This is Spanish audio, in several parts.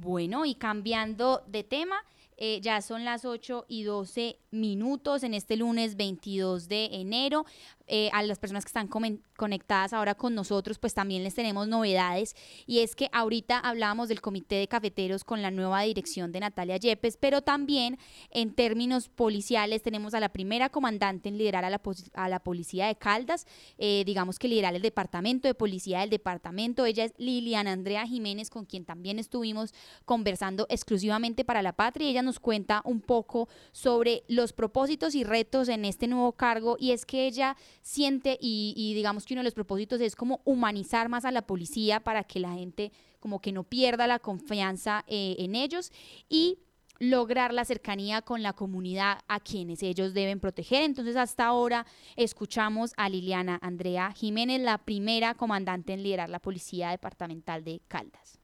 Bueno, y cambiando de tema, eh, ya son las 8 y 12 minutos en este lunes 22 de enero. Eh, a las personas que están conectadas ahora con nosotros, pues también les tenemos novedades. Y es que ahorita hablábamos del comité de cafeteros con la nueva dirección de Natalia Yepes, pero también en términos policiales tenemos a la primera comandante en liderar a la, a la policía de Caldas, eh, digamos que liderar el departamento de policía del departamento. Ella es Liliana Andrea Jiménez, con quien también estuvimos conversando exclusivamente para la patria. ella nos cuenta un poco sobre los propósitos y retos en este nuevo cargo y es que ella siente y, digamos que uno de los propósitos es como humanizar más a la policía para que la gente como que no pierda la confianza eh, en ellos y lograr la cercanía con la comunidad a quienes ellos deben proteger. Entonces, hasta ahora escuchamos a Liliana Andrea Jiménez, la primera comandante en liderar la Policía Departamental de Caldas.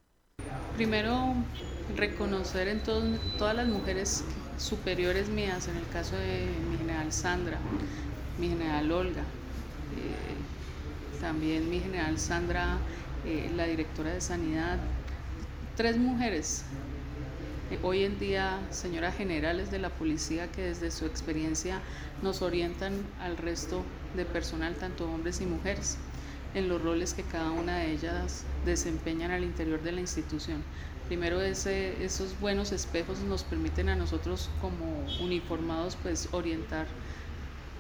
Primero, reconocer en todas las mujeres superiores mías, en el caso de mi general Sandra, mi general Olga, eh, también mi general Sandra, eh, la directora de Sanidad, tres mujeres, eh, hoy en día señoras generales de la policía que desde su experiencia nos orientan al resto de personal, tanto hombres y mujeres, en los roles que cada una de ellas desempeñan al interior de la institución. Primero ese, esos buenos espejos nos permiten a nosotros como uniformados pues orientar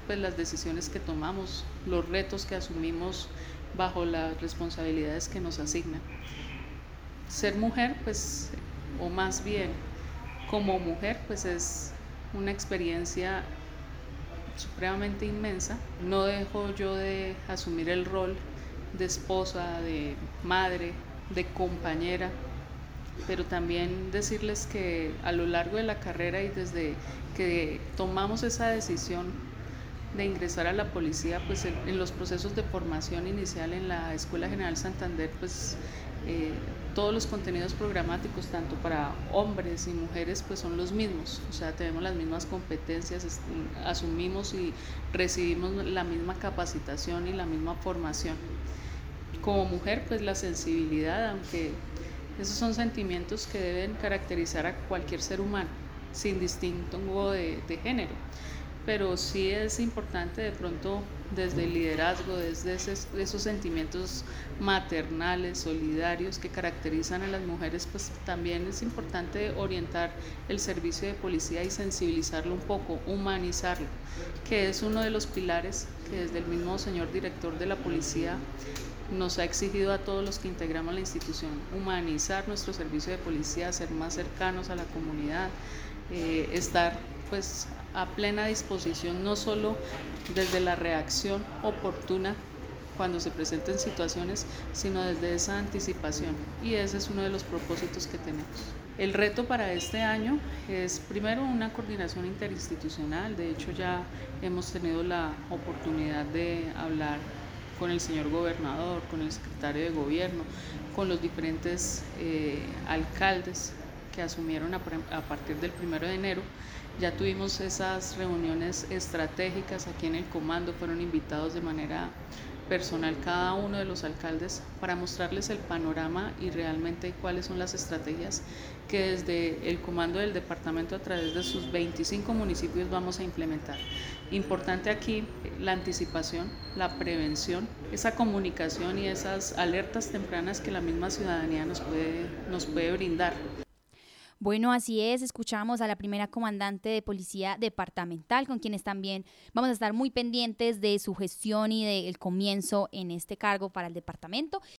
pues, las decisiones que tomamos, los retos que asumimos bajo las responsabilidades que nos asignan. Ser mujer, pues, o más bien como mujer, pues es una experiencia supremamente inmensa. No dejo yo de asumir el rol de esposa, de madre, de compañera, pero también decirles que a lo largo de la carrera y desde que tomamos esa decisión de ingresar a la policía, pues en, los procesos de formación inicial en la Escuela General Santander, pues eh, todos los contenidos programáticos, tanto para hombres y mujeres, pues son los mismos, o sea, tenemos las mismas competencias, asumimos y recibimos la misma capacitación y la misma formación. Como mujer, pues la sensibilidad, aunque esos son sentimientos que deben caracterizar a cualquier ser humano, sin distinto de, de género pero sí es importante de pronto desde el liderazgo, desde esos sentimientos maternales, solidarios que caracterizan a las mujeres, pues también es importante orientar el servicio de policía y sensibilizarlo un poco, humanizarlo, que es uno de los pilares que desde el mismo señor director de la policía nos ha exigido a todos los que integramos la institución, humanizar nuestro servicio de policía, ser más cercanos a la comunidad, eh, estar pues a plena disposición, no solo desde la reacción oportuna cuando se presenten situaciones, sino desde esa anticipación. Y ese es uno de los propósitos que tenemos. El reto para este año es primero una coordinación interinstitucional. De hecho, ya hemos tenido la oportunidad de hablar con el señor gobernador, con el secretario de gobierno, con los diferentes eh, alcaldes que asumieron a, a partir del primero de enero ya tuvimos esas reuniones estratégicas aquí en el comando, fueron invitados de manera personal cada uno de los alcaldes para mostrarles el panorama y realmente cuáles son las estrategias que desde el comando del departamento a través de sus 25 municipios vamos a implementar. Importante aquí la anticipación, la prevención, esa comunicación y esas alertas tempranas que la misma ciudadanía nos puede, nos puede brindar. Bueno, así es, escuchamos a la primera comandante de policía departamental, con quienes también vamos a estar muy pendientes de su gestión y del comienzo en este cargo para el departamento.